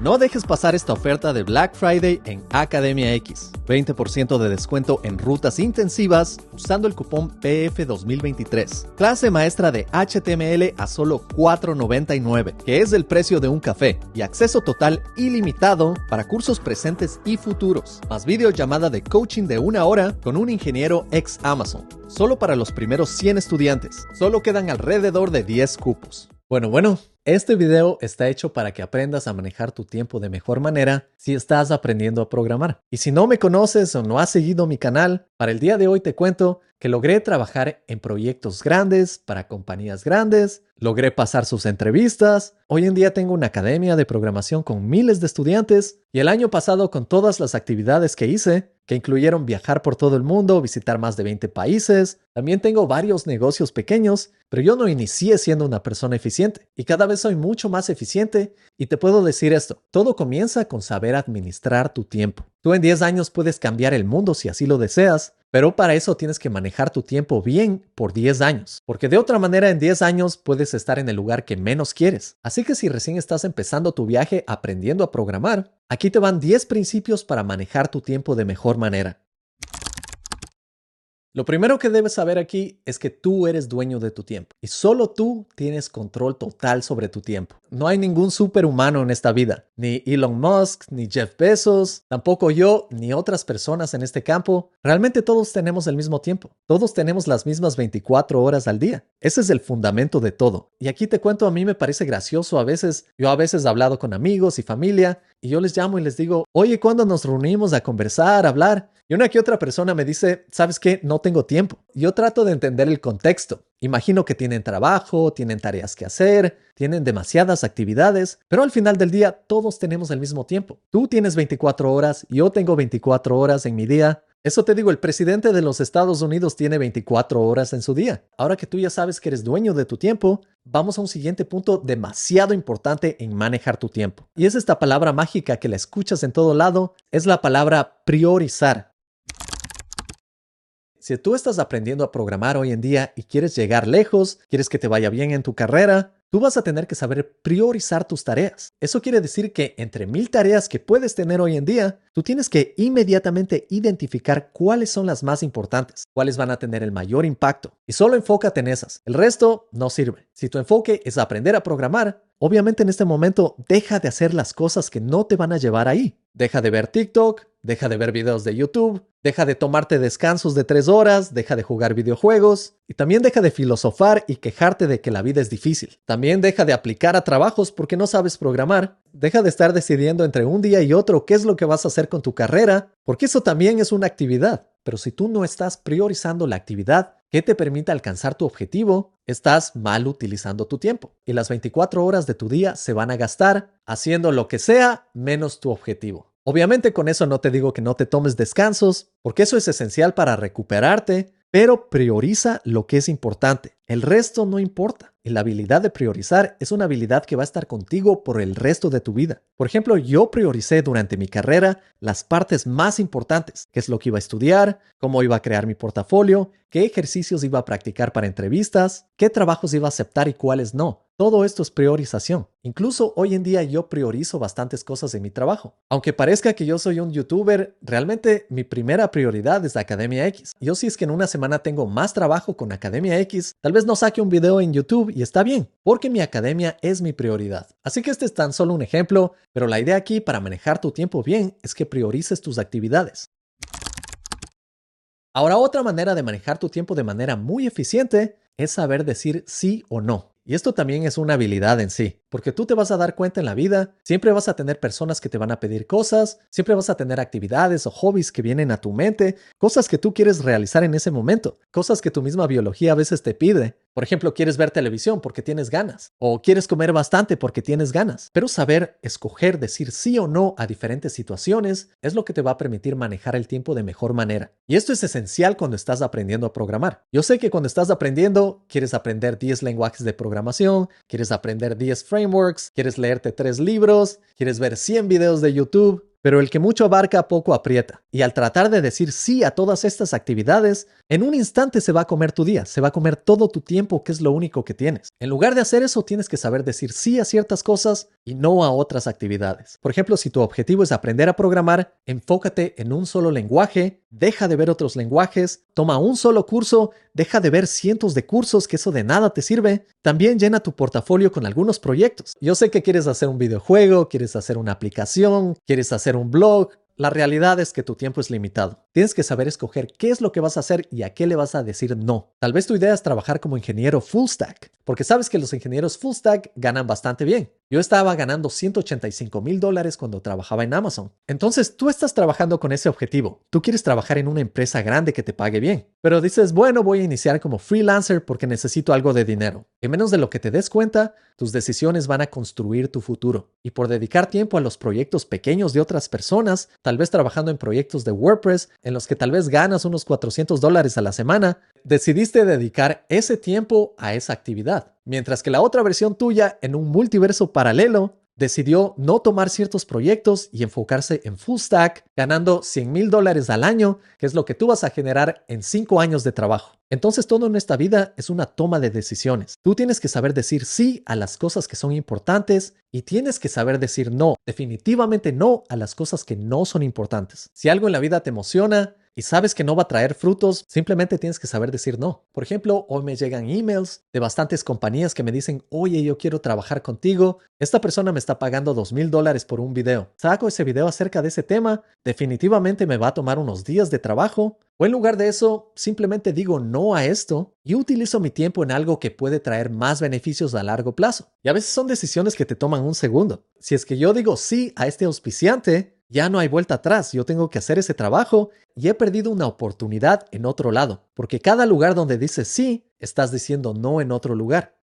No dejes pasar esta oferta de Black Friday en Academia X. 20% de descuento en rutas intensivas usando el cupón PF2023. Clase maestra de HTML a solo $4.99, que es el precio de un café, y acceso total ilimitado para cursos presentes y futuros. Más videollamada de coaching de una hora con un ingeniero ex Amazon. Solo para los primeros 100 estudiantes. Solo quedan alrededor de 10 cupos. Bueno, bueno, este video está hecho para que aprendas a manejar tu tiempo de mejor manera si estás aprendiendo a programar. Y si no me conoces o no has seguido mi canal, para el día de hoy te cuento que logré trabajar en proyectos grandes para compañías grandes, logré pasar sus entrevistas, hoy en día tengo una academia de programación con miles de estudiantes y el año pasado con todas las actividades que hice, que incluyeron viajar por todo el mundo, visitar más de 20 países. También tengo varios negocios pequeños, pero yo no inicié siendo una persona eficiente y cada vez soy mucho más eficiente y te puedo decir esto, todo comienza con saber administrar tu tiempo. Tú en 10 años puedes cambiar el mundo si así lo deseas, pero para eso tienes que manejar tu tiempo bien por 10 años, porque de otra manera en 10 años puedes estar en el lugar que menos quieres. Así que si recién estás empezando tu viaje aprendiendo a programar, aquí te van 10 principios para manejar tu tiempo de mejor manera. Lo primero que debes saber aquí es que tú eres dueño de tu tiempo y solo tú tienes control total sobre tu tiempo. No hay ningún superhumano en esta vida, ni Elon Musk, ni Jeff Bezos, tampoco yo, ni otras personas en este campo. Realmente todos tenemos el mismo tiempo, todos tenemos las mismas 24 horas al día. Ese es el fundamento de todo. Y aquí te cuento, a mí me parece gracioso a veces, yo a veces he hablado con amigos y familia y yo les llamo y les digo, oye, ¿cuándo nos reunimos a conversar, a hablar? Y una que otra persona me dice, ¿sabes qué? No tengo tiempo. Yo trato de entender el contexto. Imagino que tienen trabajo, tienen tareas que hacer, tienen demasiadas actividades, pero al final del día todos tenemos el mismo tiempo. Tú tienes 24 horas, yo tengo 24 horas en mi día. Eso te digo, el presidente de los Estados Unidos tiene 24 horas en su día. Ahora que tú ya sabes que eres dueño de tu tiempo, vamos a un siguiente punto demasiado importante en manejar tu tiempo. Y es esta palabra mágica que la escuchas en todo lado, es la palabra priorizar. Si tú estás aprendiendo a programar hoy en día y quieres llegar lejos, quieres que te vaya bien en tu carrera, tú vas a tener que saber priorizar tus tareas. Eso quiere decir que entre mil tareas que puedes tener hoy en día, tú tienes que inmediatamente identificar cuáles son las más importantes, cuáles van a tener el mayor impacto. Y solo enfócate en esas. El resto no sirve. Si tu enfoque es aprender a programar, obviamente en este momento deja de hacer las cosas que no te van a llevar ahí. Deja de ver TikTok, deja de ver videos de YouTube, deja de tomarte descansos de tres horas, deja de jugar videojuegos y también deja de filosofar y quejarte de que la vida es difícil. También deja de aplicar a trabajos porque no sabes programar. Deja de estar decidiendo entre un día y otro qué es lo que vas a hacer con tu carrera, porque eso también es una actividad. Pero si tú no estás priorizando la actividad que te permita alcanzar tu objetivo, estás mal utilizando tu tiempo. Y las 24 horas de tu día se van a gastar haciendo lo que sea menos tu objetivo. Obviamente con eso no te digo que no te tomes descansos, porque eso es esencial para recuperarte, pero prioriza lo que es importante. El resto no importa. Y la habilidad de priorizar es una habilidad que va a estar contigo por el resto de tu vida. Por ejemplo, yo prioricé durante mi carrera las partes más importantes, qué es lo que iba a estudiar, cómo iba a crear mi portafolio, qué ejercicios iba a practicar para entrevistas, qué trabajos iba a aceptar y cuáles no. Todo esto es priorización. Incluso hoy en día yo priorizo bastantes cosas en mi trabajo. Aunque parezca que yo soy un youtuber, realmente mi primera prioridad es Academia X. Yo si es que en una semana tengo más trabajo con Academia X, tal vez no saque un video en YouTube y está bien, porque mi academia es mi prioridad. Así que este es tan solo un ejemplo, pero la idea aquí para manejar tu tiempo bien es que priorices tus actividades. Ahora otra manera de manejar tu tiempo de manera muy eficiente es saber decir sí o no. Y esto también es una habilidad en sí, porque tú te vas a dar cuenta en la vida, siempre vas a tener personas que te van a pedir cosas, siempre vas a tener actividades o hobbies que vienen a tu mente, cosas que tú quieres realizar en ese momento, cosas que tu misma biología a veces te pide. Por ejemplo, quieres ver televisión porque tienes ganas, o quieres comer bastante porque tienes ganas. Pero saber escoger decir sí o no a diferentes situaciones es lo que te va a permitir manejar el tiempo de mejor manera. Y esto es esencial cuando estás aprendiendo a programar. Yo sé que cuando estás aprendiendo, quieres aprender 10 lenguajes de programación, quieres aprender 10 frameworks, quieres leerte 3 libros, quieres ver 100 videos de YouTube, pero el que mucho abarca poco aprieta. Y al tratar de decir sí a todas estas actividades, en un instante se va a comer tu día, se va a comer todo tu tiempo, que es lo único que tienes. En lugar de hacer eso, tienes que saber decir sí a ciertas cosas y no a otras actividades. Por ejemplo, si tu objetivo es aprender a programar, enfócate en un solo lenguaje, deja de ver otros lenguajes, toma un solo curso, deja de ver cientos de cursos que eso de nada te sirve. También llena tu portafolio con algunos proyectos. Yo sé que quieres hacer un videojuego, quieres hacer una aplicación, quieres hacer un blog, la realidad es que tu tiempo es limitado. Tienes que saber escoger qué es lo que vas a hacer y a qué le vas a decir no. Tal vez tu idea es trabajar como ingeniero full stack, porque sabes que los ingenieros full stack ganan bastante bien. Yo estaba ganando 185 mil dólares cuando trabajaba en Amazon. Entonces tú estás trabajando con ese objetivo. Tú quieres trabajar en una empresa grande que te pague bien. Pero dices, bueno, voy a iniciar como freelancer porque necesito algo de dinero. En menos de lo que te des cuenta, tus decisiones van a construir tu futuro. Y por dedicar tiempo a los proyectos pequeños de otras personas, tal vez trabajando en proyectos de WordPress en los que tal vez ganas unos 400 dólares a la semana, decidiste dedicar ese tiempo a esa actividad. Mientras que la otra versión tuya en un multiverso paralelo decidió no tomar ciertos proyectos y enfocarse en full stack, ganando 100 mil dólares al año, que es lo que tú vas a generar en 5 años de trabajo. Entonces todo en esta vida es una toma de decisiones. Tú tienes que saber decir sí a las cosas que son importantes y tienes que saber decir no, definitivamente no a las cosas que no son importantes. Si algo en la vida te emociona, y sabes que no va a traer frutos, simplemente tienes que saber decir no. Por ejemplo, hoy me llegan emails de bastantes compañías que me dicen, oye, yo quiero trabajar contigo. Esta persona me está pagando dos mil dólares por un video. Saco ese video acerca de ese tema, definitivamente me va a tomar unos días de trabajo. O en lugar de eso, simplemente digo no a esto y utilizo mi tiempo en algo que puede traer más beneficios a largo plazo. Y a veces son decisiones que te toman un segundo. Si es que yo digo sí a este auspiciante, ya no hay vuelta atrás, yo tengo que hacer ese trabajo y he perdido una oportunidad en otro lado, porque cada lugar donde dices sí, estás diciendo no en otro lugar.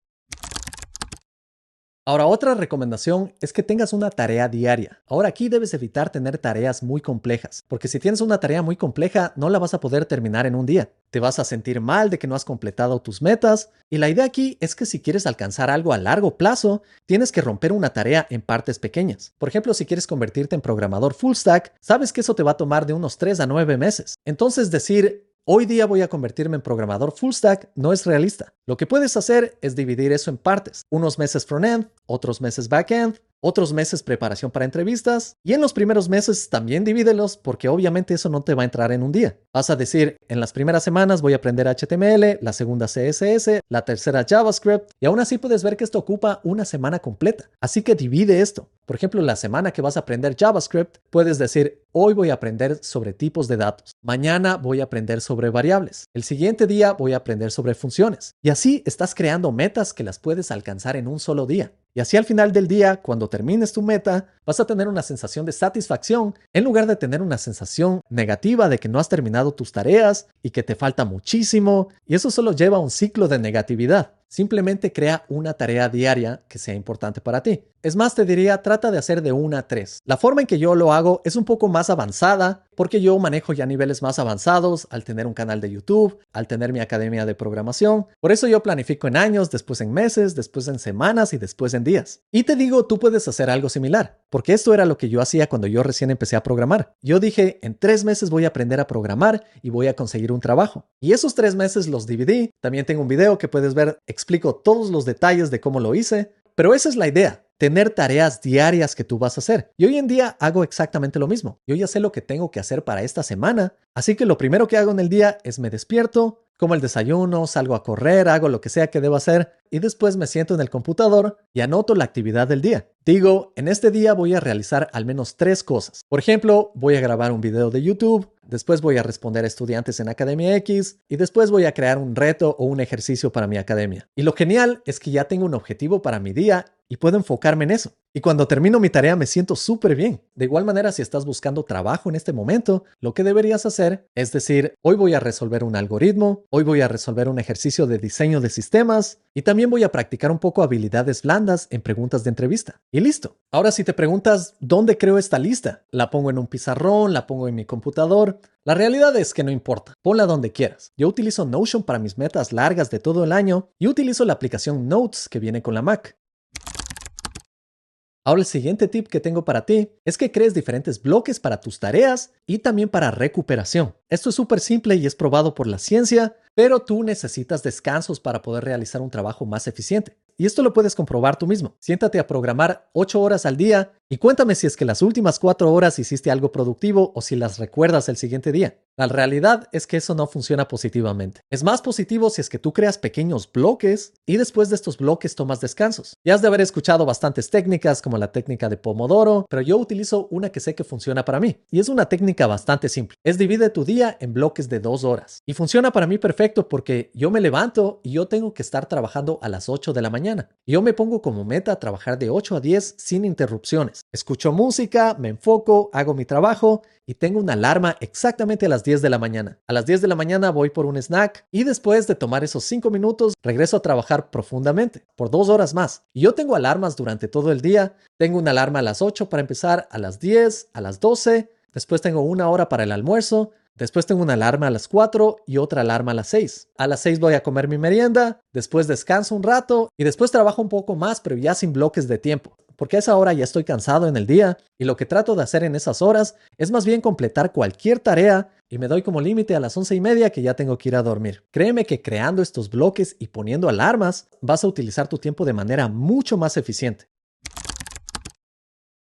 Ahora, otra recomendación es que tengas una tarea diaria. Ahora aquí debes evitar tener tareas muy complejas, porque si tienes una tarea muy compleja no la vas a poder terminar en un día. Te vas a sentir mal de que no has completado tus metas, y la idea aquí es que si quieres alcanzar algo a largo plazo, tienes que romper una tarea en partes pequeñas. Por ejemplo, si quieres convertirte en programador full stack, sabes que eso te va a tomar de unos 3 a 9 meses. Entonces decir, Hoy día voy a convertirme en programador full stack no es realista. Lo que puedes hacer es dividir eso en partes. Unos meses front-end, otros meses back-end, otros meses preparación para entrevistas y en los primeros meses también divídelos porque obviamente eso no te va a entrar en un día. Vas a decir, en las primeras semanas voy a aprender HTML, la segunda CSS, la tercera JavaScript y aún así puedes ver que esto ocupa una semana completa. Así que divide esto. Por ejemplo, la semana que vas a aprender JavaScript, puedes decir, hoy voy a aprender sobre tipos de datos, mañana voy a aprender sobre variables, el siguiente día voy a aprender sobre funciones. Y así estás creando metas que las puedes alcanzar en un solo día. Y así al final del día, cuando termines tu meta, vas a tener una sensación de satisfacción en lugar de tener una sensación negativa de que no has terminado tus tareas y que te falta muchísimo. Y eso solo lleva a un ciclo de negatividad. Simplemente crea una tarea diaria que sea importante para ti. Es más, te diría, trata de hacer de una a tres. La forma en que yo lo hago es un poco más avanzada porque yo manejo ya niveles más avanzados al tener un canal de YouTube, al tener mi academia de programación. Por eso yo planifico en años, después en meses, después en semanas y después en días. Y te digo, tú puedes hacer algo similar, porque esto era lo que yo hacía cuando yo recién empecé a programar. Yo dije, en tres meses voy a aprender a programar y voy a conseguir un trabajo. Y esos tres meses los dividí. También tengo un video que puedes ver explico todos los detalles de cómo lo hice, pero esa es la idea, tener tareas diarias que tú vas a hacer. Y hoy en día hago exactamente lo mismo. Yo ya sé lo que tengo que hacer para esta semana, así que lo primero que hago en el día es me despierto, como el desayuno, salgo a correr, hago lo que sea que debo hacer y después me siento en el computador y anoto la actividad del día. Digo, en este día voy a realizar al menos tres cosas. Por ejemplo, voy a grabar un video de YouTube, después voy a responder a estudiantes en Academia X y después voy a crear un reto o un ejercicio para mi academia. Y lo genial es que ya tengo un objetivo para mi día y puedo enfocarme en eso. Y cuando termino mi tarea me siento súper bien. De igual manera, si estás buscando trabajo en este momento, lo que deberías hacer es decir, hoy voy a resolver un algoritmo, hoy voy a resolver un ejercicio de diseño de sistemas y también voy a practicar un poco habilidades blandas en preguntas de entrevista. Y listo. Ahora si te preguntas, ¿dónde creo esta lista? ¿La pongo en un pizarrón? ¿La pongo en mi computador? La realidad es que no importa, ponla donde quieras. Yo utilizo Notion para mis metas largas de todo el año y utilizo la aplicación Notes que viene con la Mac. Ahora el siguiente tip que tengo para ti es que crees diferentes bloques para tus tareas y también para recuperación. Esto es súper simple y es probado por la ciencia, pero tú necesitas descansos para poder realizar un trabajo más eficiente. Y esto lo puedes comprobar tú mismo. Siéntate a programar 8 horas al día y cuéntame si es que las últimas 4 horas hiciste algo productivo o si las recuerdas el siguiente día. La realidad es que eso no funciona positivamente. Es más positivo si es que tú creas pequeños bloques y después de estos bloques tomas descansos. Ya has de haber escuchado bastantes técnicas como la técnica de Pomodoro, pero yo utilizo una que sé que funciona para mí y es una técnica bastante simple. Es divide tu día en bloques de dos horas y funciona para mí perfecto porque yo me levanto y yo tengo que estar trabajando a las 8 de la mañana. Yo me pongo como meta trabajar de 8 a 10 sin interrupciones. Escucho música, me enfoco, hago mi trabajo y tengo una alarma exactamente a las 10 de la mañana. A las 10 de la mañana voy por un snack y después de tomar esos 5 minutos regreso a trabajar profundamente por dos horas más. Y yo tengo alarmas durante todo el día. Tengo una alarma a las 8 para empezar, a las 10, a las 12. Después tengo una hora para el almuerzo. Después tengo una alarma a las 4 y otra alarma a las 6. A las 6 voy a comer mi merienda, después descanso un rato y después trabajo un poco más, pero ya sin bloques de tiempo porque a esa hora ya estoy cansado en el día y lo que trato de hacer en esas horas es más bien completar cualquier tarea y me doy como límite a las once y media que ya tengo que ir a dormir. Créeme que creando estos bloques y poniendo alarmas vas a utilizar tu tiempo de manera mucho más eficiente.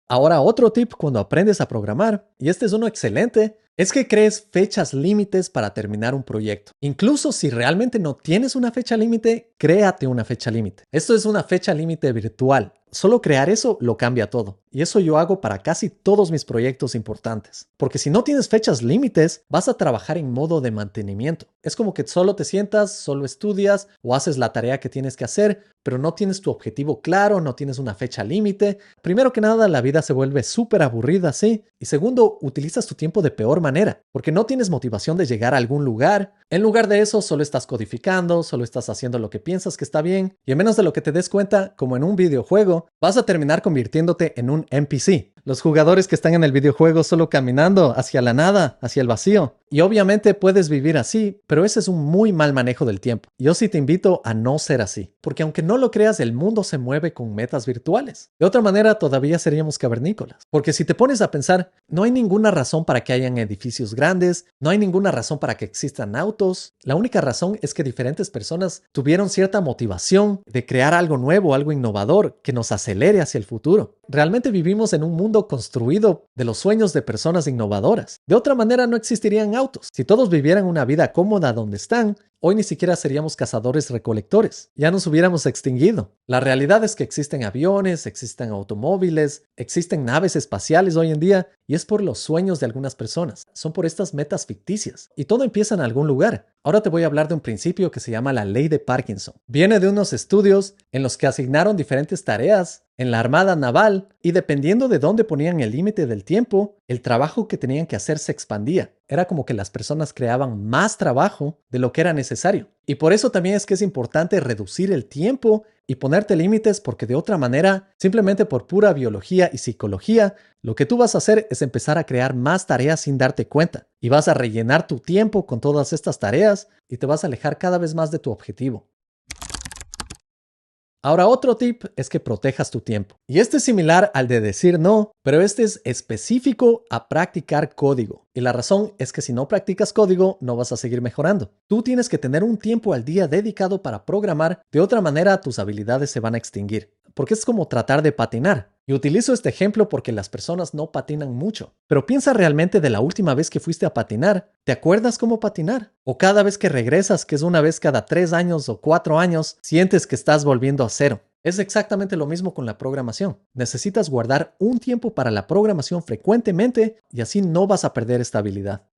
Ahora otro tip cuando aprendes a programar, y este es uno excelente, es que crees fechas límites para terminar un proyecto. Incluso si realmente no tienes una fecha límite, créate una fecha límite. Esto es una fecha límite virtual. Solo crear eso lo cambia todo. Y eso yo hago para casi todos mis proyectos importantes. Porque si no tienes fechas límites, vas a trabajar en modo de mantenimiento. Es como que solo te sientas, solo estudias o haces la tarea que tienes que hacer, pero no tienes tu objetivo claro, no tienes una fecha límite. Primero que nada, la vida se vuelve súper aburrida así. Y segundo, utilizas tu tiempo de peor manera, porque no tienes motivación de llegar a algún lugar. En lugar de eso, solo estás codificando, solo estás haciendo lo que piensas que está bien, y en menos de lo que te des cuenta, como en un videojuego, vas a terminar convirtiéndote en un NPC, los jugadores que están en el videojuego solo caminando hacia la nada, hacia el vacío. Y obviamente puedes vivir así, pero ese es un muy mal manejo del tiempo. Yo sí te invito a no ser así, porque aunque no lo creas, el mundo se mueve con metas virtuales. De otra manera, todavía seríamos cavernícolas. Porque si te pones a pensar, no hay ninguna razón para que hayan edificios grandes, no hay ninguna razón para que existan autos. La única razón es que diferentes personas tuvieron cierta motivación de crear algo nuevo, algo innovador, que nos acelere hacia el futuro. Realmente vivimos en un mundo construido de los sueños de personas innovadoras. De otra manera no existirían autos. Si todos vivieran una vida cómoda donde están, hoy ni siquiera seríamos cazadores recolectores. Ya nos hubiéramos extinguido. La realidad es que existen aviones, existen automóviles, existen naves espaciales hoy en día y es por los sueños de algunas personas. Son por estas metas ficticias. Y todo empieza en algún lugar. Ahora te voy a hablar de un principio que se llama la ley de Parkinson. Viene de unos estudios en los que asignaron diferentes tareas en la Armada Naval y dependiendo de dónde ponían el límite del tiempo, el trabajo que tenían que hacer se expandía. Era como que las personas creaban más trabajo de lo que era necesario. Y por eso también es que es importante reducir el tiempo y ponerte límites porque de otra manera, simplemente por pura biología y psicología, lo que tú vas a hacer es empezar a crear más tareas sin darte cuenta y vas a rellenar tu tiempo con todas estas tareas y te vas a alejar cada vez más de tu objetivo. Ahora otro tip es que protejas tu tiempo. Y este es similar al de decir no, pero este es específico a practicar código. Y la razón es que si no practicas código no vas a seguir mejorando. Tú tienes que tener un tiempo al día dedicado para programar, de otra manera tus habilidades se van a extinguir porque es como tratar de patinar. Y utilizo este ejemplo porque las personas no patinan mucho. Pero piensa realmente de la última vez que fuiste a patinar. ¿Te acuerdas cómo patinar? O cada vez que regresas, que es una vez cada tres años o cuatro años, sientes que estás volviendo a cero. Es exactamente lo mismo con la programación. Necesitas guardar un tiempo para la programación frecuentemente y así no vas a perder estabilidad.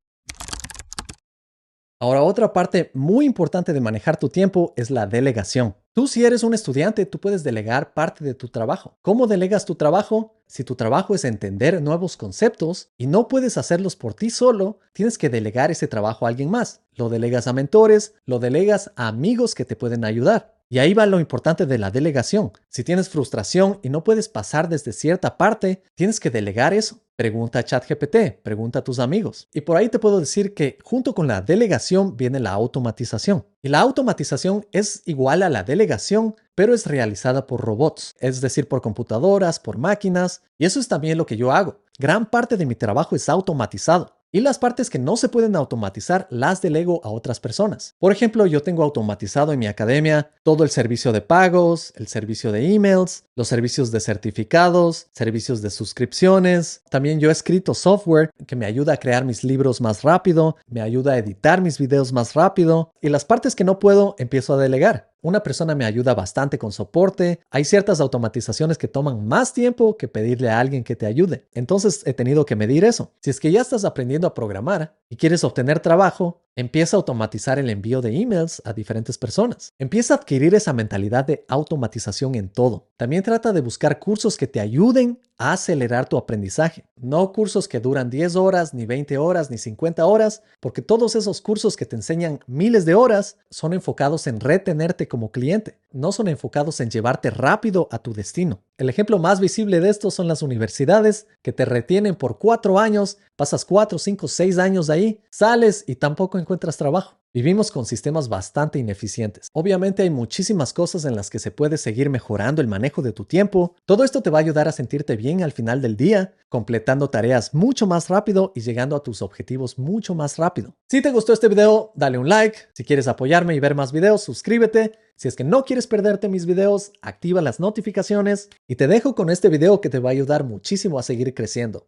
Ahora, otra parte muy importante de manejar tu tiempo es la delegación. Tú si eres un estudiante, tú puedes delegar parte de tu trabajo. ¿Cómo delegas tu trabajo? Si tu trabajo es entender nuevos conceptos y no puedes hacerlos por ti solo, tienes que delegar ese trabajo a alguien más. Lo delegas a mentores, lo delegas a amigos que te pueden ayudar. Y ahí va lo importante de la delegación. Si tienes frustración y no puedes pasar desde cierta parte, tienes que delegar eso. Pregunta a ChatGPT, pregunta a tus amigos. Y por ahí te puedo decir que junto con la delegación viene la automatización. Y la automatización es igual a la delegación, pero es realizada por robots, es decir, por computadoras, por máquinas. Y eso es también lo que yo hago. Gran parte de mi trabajo es automatizado. Y las partes que no se pueden automatizar las delego a otras personas. Por ejemplo, yo tengo automatizado en mi academia todo el servicio de pagos, el servicio de emails, los servicios de certificados, servicios de suscripciones. También yo he escrito software que me ayuda a crear mis libros más rápido, me ayuda a editar mis videos más rápido y las partes que no puedo empiezo a delegar. Una persona me ayuda bastante con soporte. Hay ciertas automatizaciones que toman más tiempo que pedirle a alguien que te ayude. Entonces he tenido que medir eso. Si es que ya estás aprendiendo a programar y quieres obtener trabajo, empieza a automatizar el envío de emails a diferentes personas. Empieza a adquirir esa mentalidad de automatización en todo. También trata de buscar cursos que te ayuden a acelerar tu aprendizaje. No cursos que duran 10 horas, ni 20 horas, ni 50 horas, porque todos esos cursos que te enseñan miles de horas son enfocados en retenerte como cliente, no son enfocados en llevarte rápido a tu destino. El ejemplo más visible de esto son las universidades que te retienen por cuatro años, pasas cuatro, cinco, seis años ahí, sales y tampoco encuentras trabajo. Vivimos con sistemas bastante ineficientes. Obviamente hay muchísimas cosas en las que se puede seguir mejorando el manejo de tu tiempo. Todo esto te va a ayudar a sentirte bien al final del día, completando tareas mucho más rápido y llegando a tus objetivos mucho más rápido. Si te gustó este video, dale un like. Si quieres apoyarme y ver más videos, suscríbete. Si es que no quieres perderte mis videos, activa las notificaciones y te dejo con este video que te va a ayudar muchísimo a seguir creciendo.